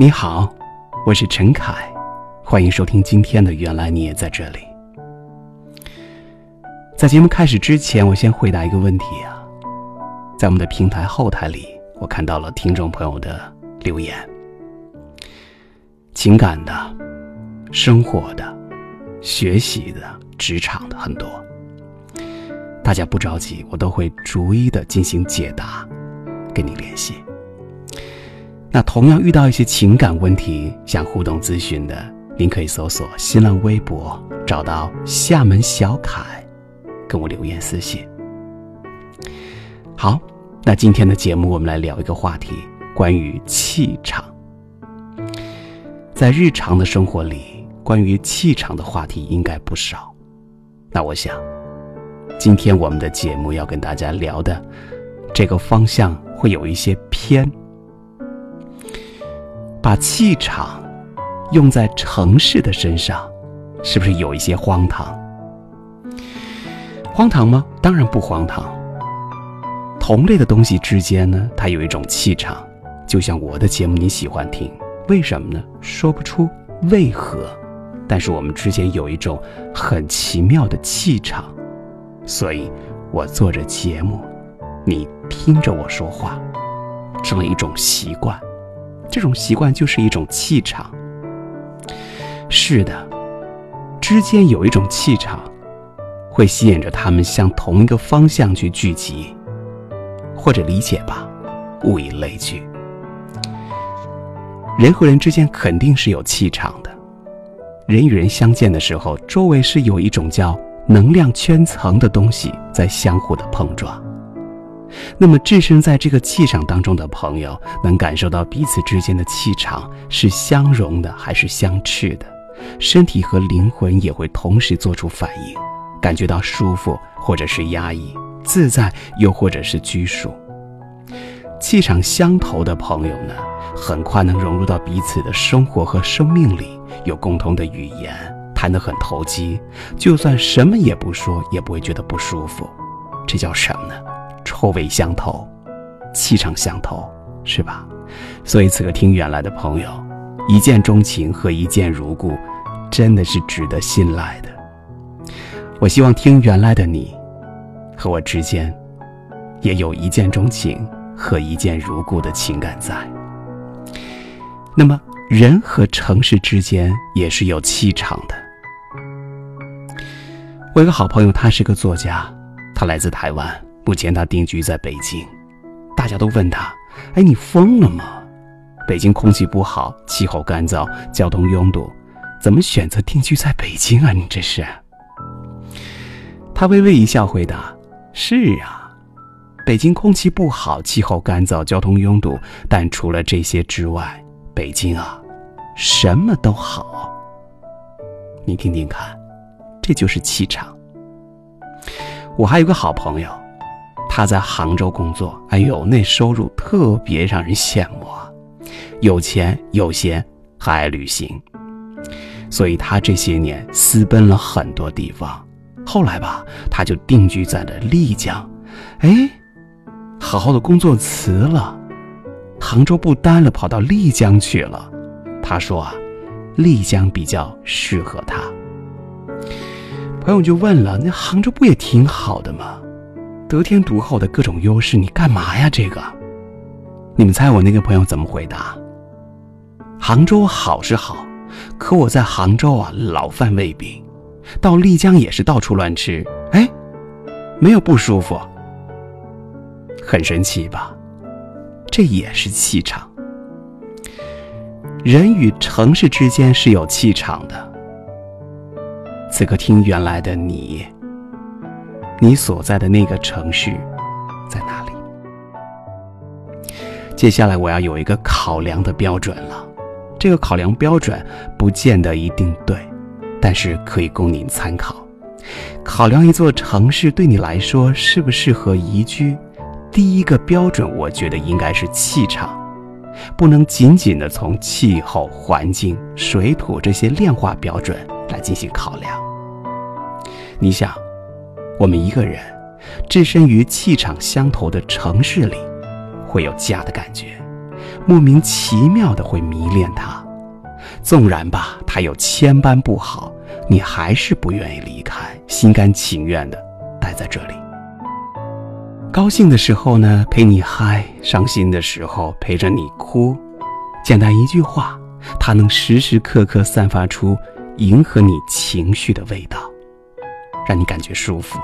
你好，我是陈凯，欢迎收听今天的《原来你也在这里》。在节目开始之前，我先回答一个问题啊，在我们的平台后台里，我看到了听众朋友的留言，情感的、生活的、学习的、职场的很多，大家不着急，我都会逐一的进行解答，跟你联系。那同样遇到一些情感问题想互动咨询的，您可以搜索新浪微博，找到厦门小凯，跟我留言私信。好，那今天的节目我们来聊一个话题，关于气场。在日常的生活里，关于气场的话题应该不少。那我想，今天我们的节目要跟大家聊的这个方向会有一些偏。把气场用在城市的身上，是不是有一些荒唐？荒唐吗？当然不荒唐。同类的东西之间呢，它有一种气场，就像我的节目你喜欢听，为什么呢？说不出为何，但是我们之间有一种很奇妙的气场，所以我做着节目，你听着我说话，成了一种习惯。这种习惯就是一种气场。是的，之间有一种气场，会吸引着他们向同一个方向去聚集，或者理解吧，物以类聚。人和人之间肯定是有气场的，人与人相见的时候，周围是有一种叫能量圈层的东西在相互的碰撞。那么，置身在这个气场当中的朋友，能感受到彼此之间的气场是相融的还是相斥的，身体和灵魂也会同时做出反应，感觉到舒服或者是压抑，自在又或者是拘束。气场相投的朋友呢，很快能融入到彼此的生活和生命里，有共同的语言，谈得很投机，就算什么也不说，也不会觉得不舒服。这叫什么呢？臭味相投，气场相投，是吧？所以此刻听原来的朋友，一见钟情和一见如故，真的是值得信赖的。我希望听原来的你，和我之间，也有一见钟情和一见如故的情感在。那么，人和城市之间也是有气场的。我有个好朋友，他是个作家，他来自台湾。目前他定居在北京，大家都问他：“哎，你疯了吗？北京空气不好，气候干燥，交通拥堵，怎么选择定居在北京啊？你这是？”他微微一笑回答：“是啊，北京空气不好，气候干燥，交通拥堵，但除了这些之外，北京啊，什么都好。你听听看，这就是气场。我还有个好朋友。”他在杭州工作，哎呦，那收入特别让人羡慕啊！有钱有闲，还爱旅行，所以他这些年私奔了很多地方。后来吧，他就定居在了丽江。哎，好好的工作辞了，杭州不待了，跑到丽江去了。他说啊，丽江比较适合他。朋友就问了：“那杭州不也挺好的吗？”得天独厚的各种优势，你干嘛呀？这个，你们猜我那个朋友怎么回答？杭州好是好，可我在杭州啊，老犯胃病，到丽江也是到处乱吃，哎，没有不舒服，很神奇吧？这也是气场。人与城市之间是有气场的。此刻听原来的你。你所在的那个城市在哪里？接下来我要有一个考量的标准了。这个考量标准不见得一定对，但是可以供您参考。考量一座城市对你来说适不适合宜居，第一个标准，我觉得应该是气场，不能仅仅的从气候、环境、水土这些量化标准来进行考量。你想？我们一个人置身于气场相投的城市里，会有家的感觉；莫名其妙的会迷恋它。纵然吧，他有千般不好，你还是不愿意离开，心甘情愿的待在这里。高兴的时候呢，陪你嗨；伤心的时候，陪着你哭。简单一句话，它能时时刻刻散发出迎合你情绪的味道，让你感觉舒服。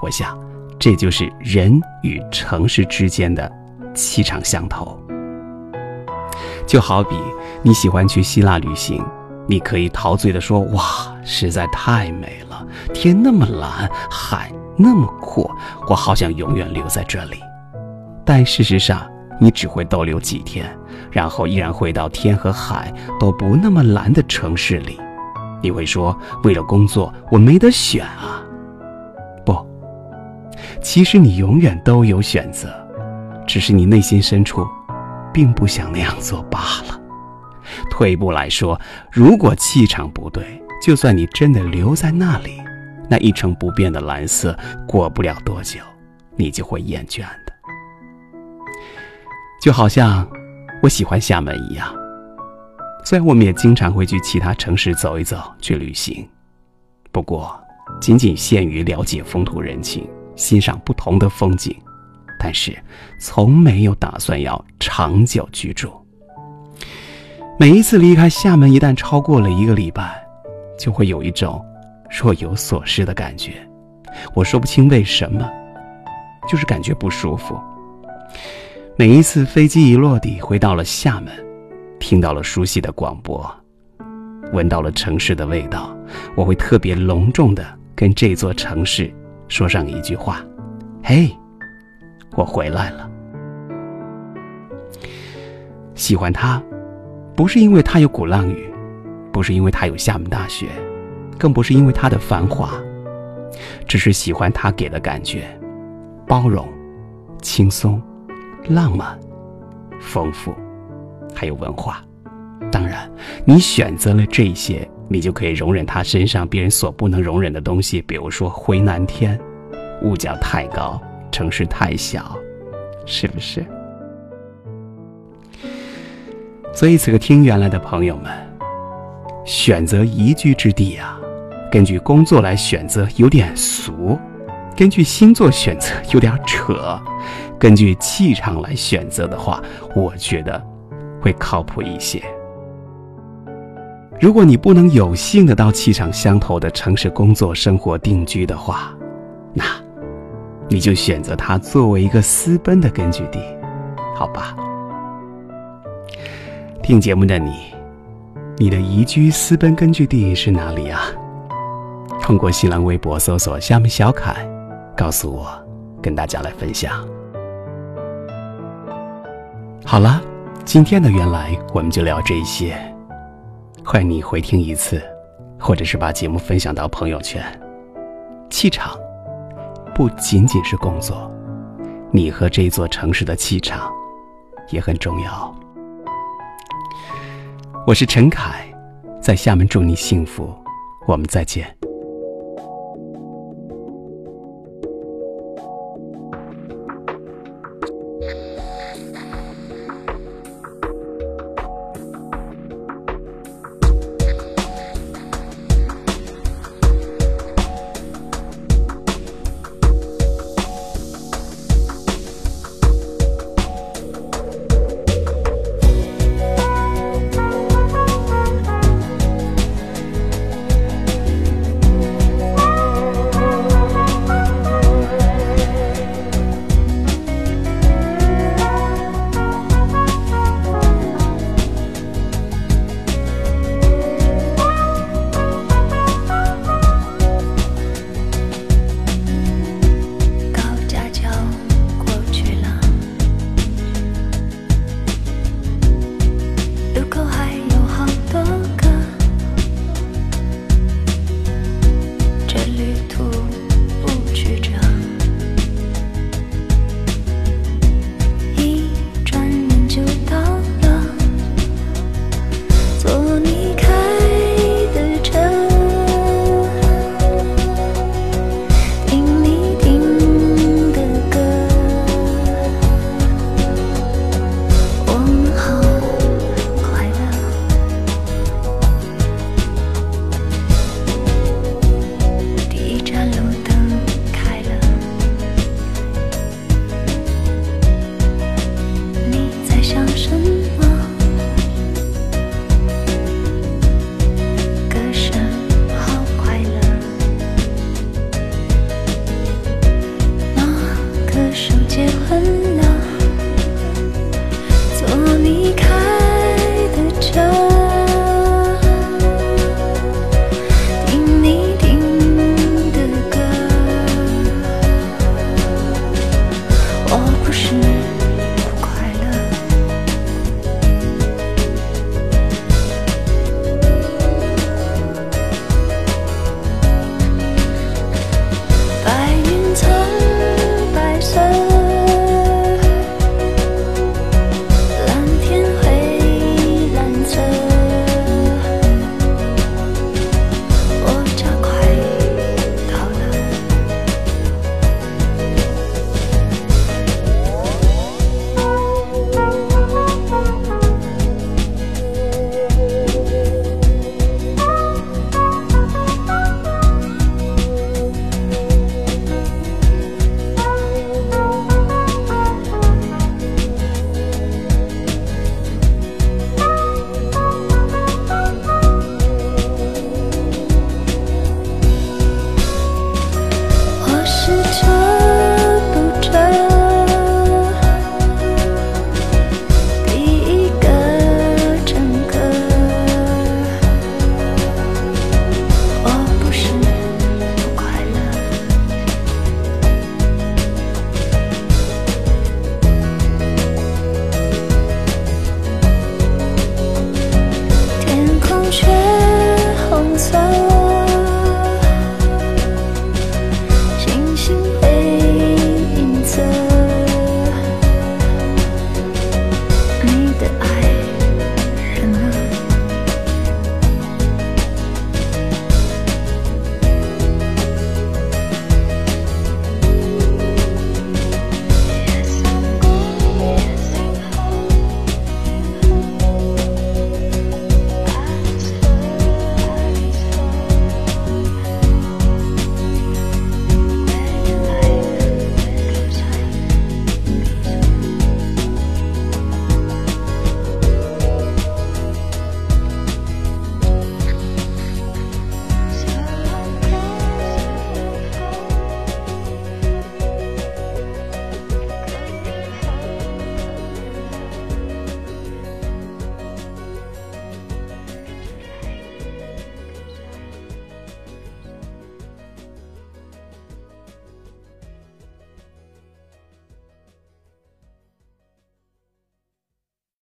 我想，这就是人与城市之间的气场相投。就好比你喜欢去希腊旅行，你可以陶醉地说：“哇，实在太美了，天那么蓝，海那么阔，我好想永远留在这里。”但事实上，你只会逗留几天，然后依然回到天和海都不那么蓝的城市里。你会说：“为了工作，我没得选啊。”不，其实你永远都有选择，只是你内心深处。并不想那样做罢了。退一步来说，如果气场不对，就算你真的留在那里，那一成不变的蓝色，过不了多久，你就会厌倦的。就好像我喜欢厦门一样，虽然我们也经常会去其他城市走一走，去旅行，不过仅仅限于了解风土人情，欣赏不同的风景。但是，从没有打算要长久居住。每一次离开厦门，一旦超过了一个礼拜，就会有一种若有所失的感觉。我说不清为什么，就是感觉不舒服。每一次飞机一落地，回到了厦门，听到了熟悉的广播，闻到了城市的味道，我会特别隆重的跟这座城市说上一句话：“嘿。”我回来了。喜欢它，不是因为它有鼓浪屿，不是因为它有厦门大学，更不是因为它的繁华，只是喜欢它给的感觉：包容、轻松、浪漫、丰富，还有文化。当然，你选择了这些，你就可以容忍他身上别人所不能容忍的东西，比如说回南天、物价太高。城市太小，是不是？所以此刻听原来的朋友们，选择宜居之地啊，根据工作来选择有点俗，根据星座选择有点扯，根据气场来选择的话，我觉得会靠谱一些。如果你不能有幸的到气场相投的城市工作、生活、定居的话，那。你就选择它作为一个私奔的根据地，好吧？听节目的你，你的宜居私奔根据地是哪里啊？通过新浪微博搜索“厦门小凯”，告诉我，跟大家来分享。好了，今天的原来我们就聊这些，欢迎你回听一次，或者是把节目分享到朋友圈。气场不仅仅是工作，你和这座城市的气场也很重要。我是陈凯，在厦门祝你幸福，我们再见。